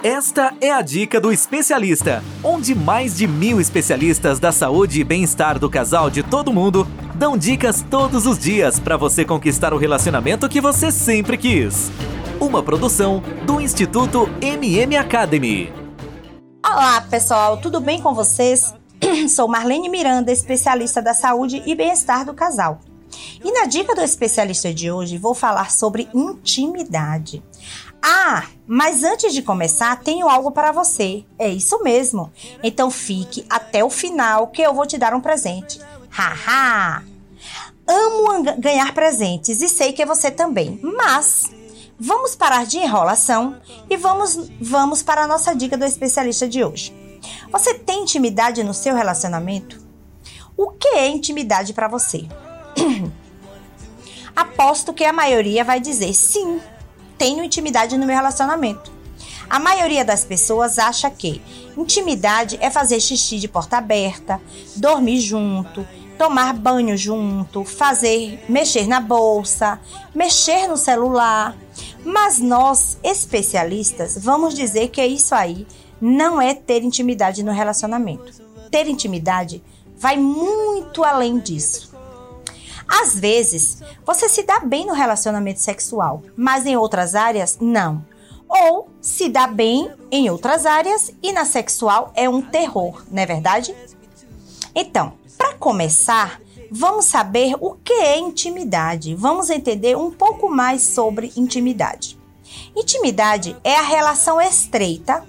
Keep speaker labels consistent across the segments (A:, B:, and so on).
A: Esta é a dica do especialista, onde mais de mil especialistas da saúde e bem-estar do casal de todo mundo dão dicas todos os dias para você conquistar o relacionamento que você sempre quis. Uma produção do Instituto MM Academy.
B: Olá, pessoal, tudo bem com vocês? Sou Marlene Miranda, especialista da saúde e bem-estar do casal. E na dica do especialista de hoje, vou falar sobre intimidade. Ah, mas antes de começar, tenho algo para você. É isso mesmo. Então fique até o final que eu vou te dar um presente. Haha! Amo ganhar presentes e sei que é você também. Mas vamos parar de enrolação e vamos vamos para a nossa dica do especialista de hoje. Você tem intimidade no seu relacionamento? O que é intimidade para você? Aposto que a maioria vai dizer sim tenho intimidade no meu relacionamento. A maioria das pessoas acha que intimidade é fazer xixi de porta aberta, dormir junto, tomar banho junto, fazer mexer na bolsa, mexer no celular. Mas nós, especialistas, vamos dizer que isso aí não é ter intimidade no relacionamento. Ter intimidade vai muito além disso. Às vezes, você se dá bem no relacionamento sexual, mas em outras áreas, não. Ou se dá bem em outras áreas e na sexual é um terror, não é verdade? Então, para começar, vamos saber o que é intimidade. Vamos entender um pouco mais sobre intimidade. Intimidade é a relação estreita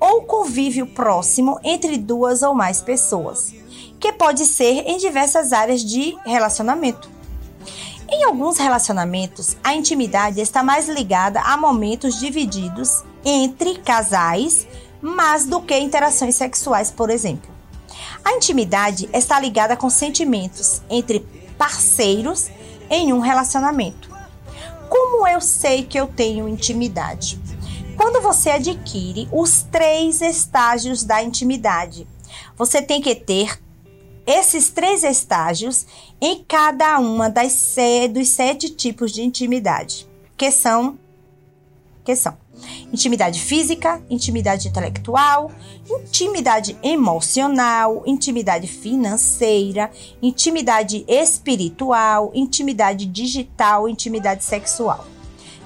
B: ou convívio próximo entre duas ou mais pessoas que pode ser em diversas áreas de relacionamento. Em alguns relacionamentos, a intimidade está mais ligada a momentos divididos entre casais, mais do que interações sexuais, por exemplo. A intimidade está ligada com sentimentos entre parceiros em um relacionamento. Como eu sei que eu tenho intimidade? Quando você adquire os três estágios da intimidade, você tem que ter esses três estágios em cada uma das dos sete tipos de intimidade, que são que são intimidade física, intimidade intelectual, intimidade emocional, intimidade financeira, intimidade espiritual, intimidade digital, intimidade sexual.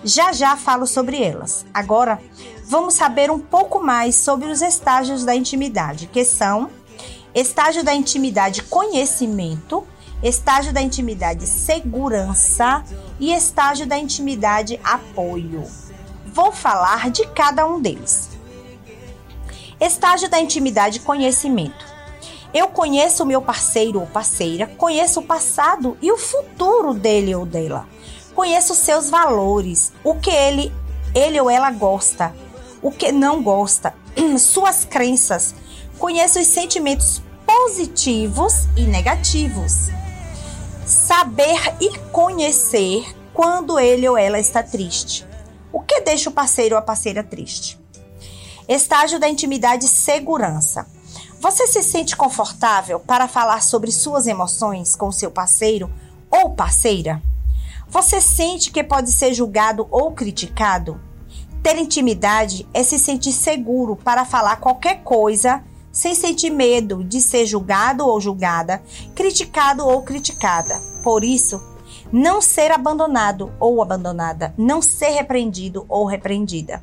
B: Já já falo sobre elas. Agora, vamos saber um pouco mais sobre os estágios da intimidade, que são estágio da intimidade conhecimento, estágio da intimidade segurança e estágio da intimidade apoio. Vou falar de cada um deles. Estágio da intimidade conhecimento. Eu conheço o meu parceiro ou parceira, conheço o passado e o futuro dele ou dela. Conheço seus valores, o que ele, ele ou ela gosta, o que não gosta, suas crenças, Conheça os sentimentos positivos e negativos. Saber e conhecer quando ele ou ela está triste. O que deixa o parceiro ou a parceira triste? Estágio da intimidade segurança. Você se sente confortável para falar sobre suas emoções com seu parceiro ou parceira? Você sente que pode ser julgado ou criticado? Ter intimidade é se sentir seguro para falar qualquer coisa sem sentir medo de ser julgado ou julgada, criticado ou criticada. Por isso, não ser abandonado ou abandonada, não ser repreendido ou repreendida.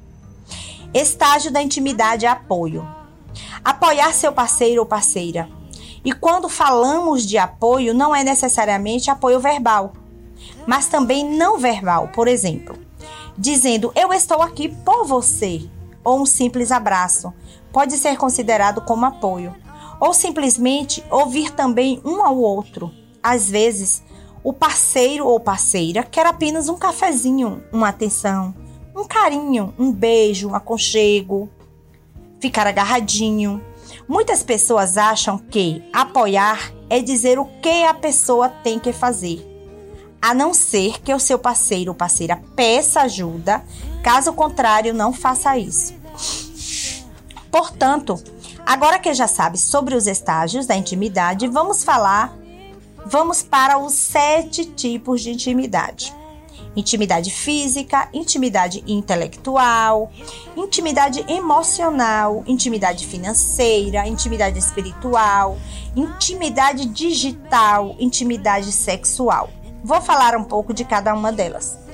B: Estágio da intimidade é apoio. Apoiar seu parceiro ou parceira. E quando falamos de apoio, não é necessariamente apoio verbal, mas também não verbal, por exemplo, dizendo eu estou aqui por você, ou um simples abraço, pode ser considerado como apoio, ou simplesmente ouvir também um ao outro. Às vezes, o parceiro ou parceira quer apenas um cafezinho, uma atenção, um carinho, um beijo, um aconchego, ficar agarradinho. Muitas pessoas acham que apoiar é dizer o que a pessoa tem que fazer, a não ser que o seu parceiro ou parceira peça ajuda, caso contrário, não faça isso. Portanto, agora que já sabe sobre os estágios da intimidade, vamos falar, vamos para os sete tipos de intimidade. Intimidade física, intimidade intelectual, intimidade emocional, intimidade financeira, intimidade espiritual, intimidade digital, intimidade sexual. Vou falar um pouco de cada uma delas.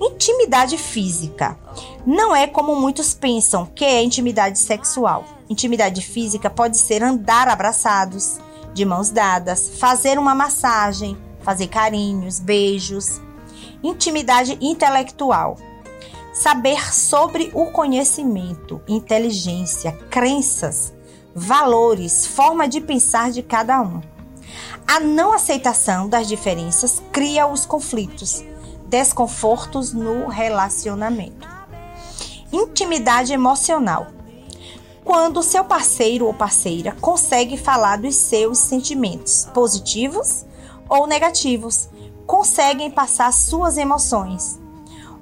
B: Intimidade física não é como muitos pensam que é intimidade sexual. Intimidade física pode ser andar abraçados, de mãos dadas, fazer uma massagem, fazer carinhos, beijos. Intimidade intelectual. Saber sobre o conhecimento, inteligência, crenças, valores, forma de pensar de cada um. A não aceitação das diferenças cria os conflitos, desconfortos no relacionamento. Intimidade emocional. Quando seu parceiro ou parceira consegue falar dos seus sentimentos, positivos ou negativos, conseguem passar suas emoções.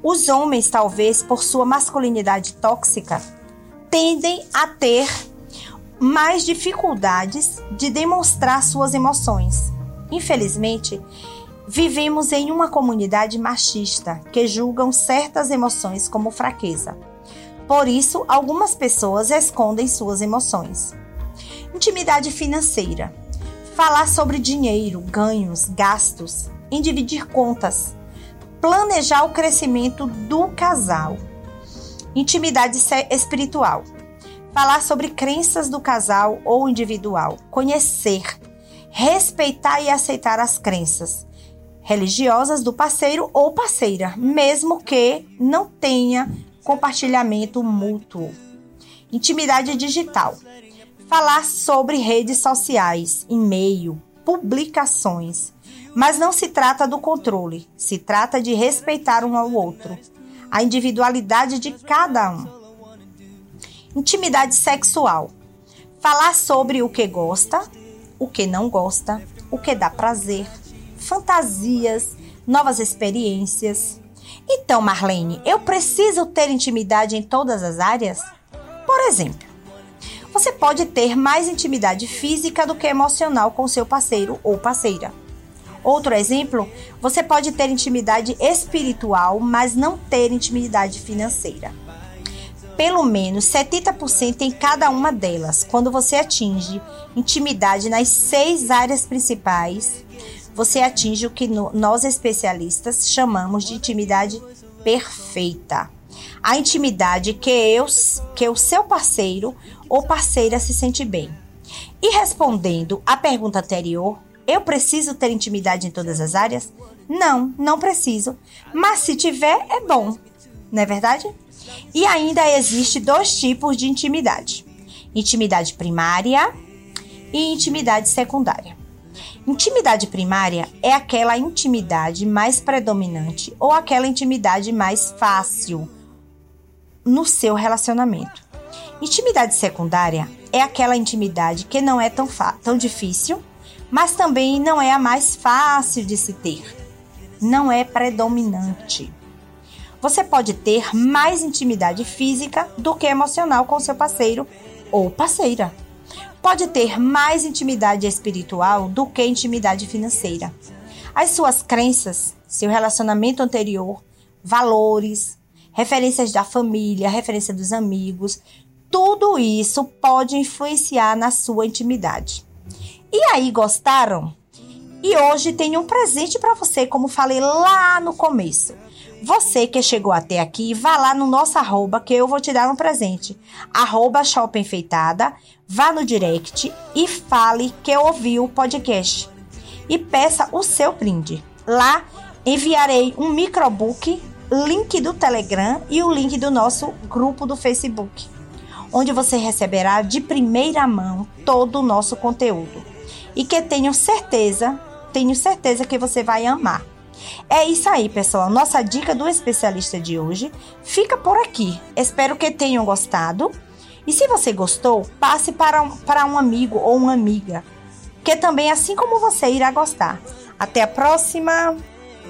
B: Os homens, talvez por sua masculinidade tóxica, tendem a ter mais dificuldades de demonstrar suas emoções. Infelizmente, vivemos em uma comunidade machista que julgam certas emoções como fraqueza. Por isso, algumas pessoas escondem suas emoções. Intimidade financeira. Falar sobre dinheiro, ganhos, gastos, em dividir contas, planejar o crescimento do casal. Intimidade espiritual. Falar sobre crenças do casal ou individual, conhecer, respeitar e aceitar as crenças religiosas do parceiro ou parceira, mesmo que não tenha compartilhamento mútuo. Intimidade digital. Falar sobre redes sociais, e-mail, publicações. Mas não se trata do controle, se trata de respeitar um ao outro, a individualidade de cada um. Intimidade sexual. Falar sobre o que gosta, o que não gosta, o que dá prazer, fantasias, novas experiências. Então, Marlene, eu preciso ter intimidade em todas as áreas? Por exemplo, você pode ter mais intimidade física do que emocional com seu parceiro ou parceira. Outro exemplo, você pode ter intimidade espiritual, mas não ter intimidade financeira. Pelo menos 70% em cada uma delas. Quando você atinge intimidade nas seis áreas principais, você atinge o que nós especialistas chamamos de intimidade perfeita. A intimidade que, eu, que o seu parceiro ou parceira se sente bem. E respondendo à pergunta anterior, eu preciso ter intimidade em todas as áreas? Não, não preciso. Mas se tiver, é bom. Não é verdade? E ainda existe dois tipos de intimidade: intimidade primária e intimidade secundária. Intimidade primária é aquela intimidade mais predominante ou aquela intimidade mais fácil no seu relacionamento. Intimidade secundária é aquela intimidade que não é tão, tão difícil, mas também não é a mais fácil de se ter. Não é predominante. Você pode ter mais intimidade física do que emocional com seu parceiro ou parceira pode ter mais intimidade espiritual do que intimidade financeira. As suas crenças, seu relacionamento anterior, valores, referências da família, referência dos amigos, tudo isso pode influenciar na sua intimidade. E aí, gostaram? E hoje tem um presente para você, como falei lá no começo. Você que chegou até aqui, vá lá no nosso arroba que eu vou te dar um presente. Arroba Shopping Enfeitada, vá no direct e fale que ouviu o podcast. E peça o seu brinde. Lá enviarei um microbook, link do Telegram e o link do nosso grupo do Facebook, onde você receberá de primeira mão todo o nosso conteúdo. E que tenho certeza, tenho certeza que você vai amar. É isso aí, pessoal. Nossa dica do especialista de hoje fica por aqui. Espero que tenham gostado. E se você gostou, passe para um, para um amigo ou uma amiga, que também, assim como você, irá gostar. Até a próxima!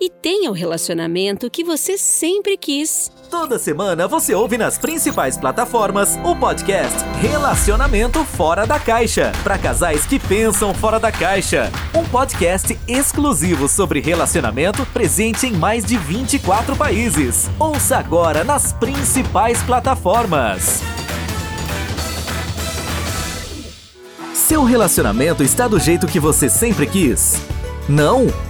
C: e tenha o relacionamento que você sempre quis.
A: Toda semana você ouve nas principais plataformas o podcast Relacionamento Fora da Caixa para casais que pensam fora da caixa. Um podcast exclusivo sobre relacionamento presente em mais de 24 países. Ouça agora nas principais plataformas. Seu relacionamento está do jeito que você sempre quis? Não?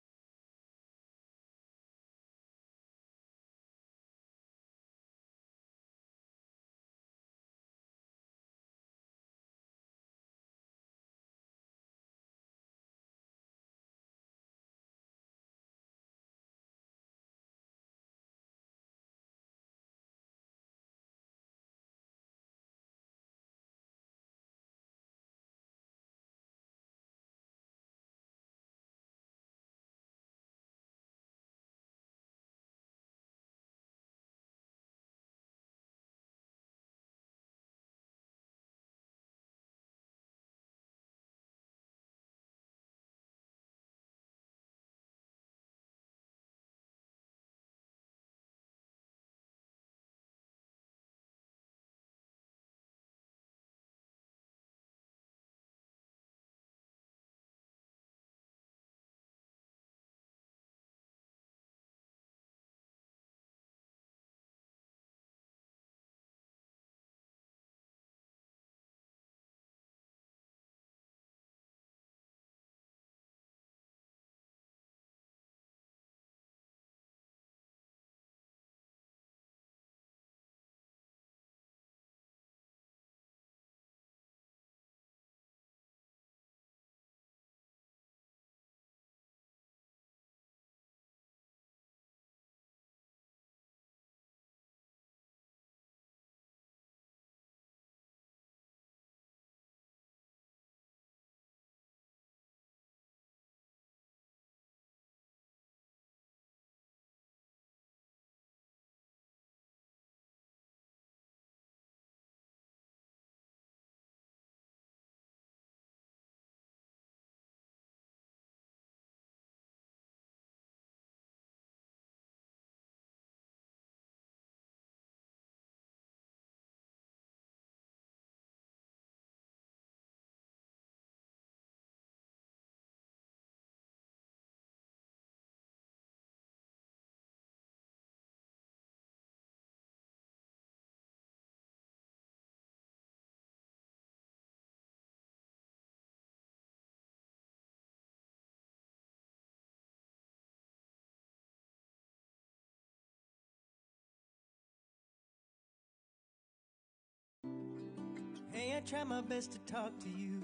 D: Hey, I try my best to talk to you.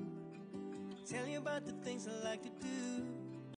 D: Tell you about the things I like to do.